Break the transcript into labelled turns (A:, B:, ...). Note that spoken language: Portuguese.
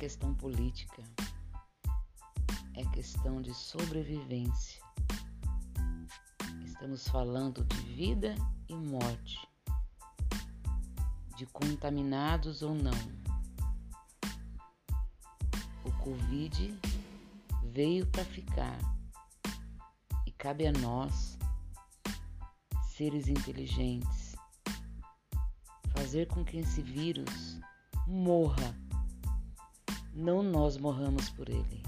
A: questão política, é questão de sobrevivência. Estamos falando de vida e morte, de contaminados ou não. O Covid veio para ficar e cabe a nós, seres inteligentes, fazer com que esse vírus morra, não nós morramos por ele.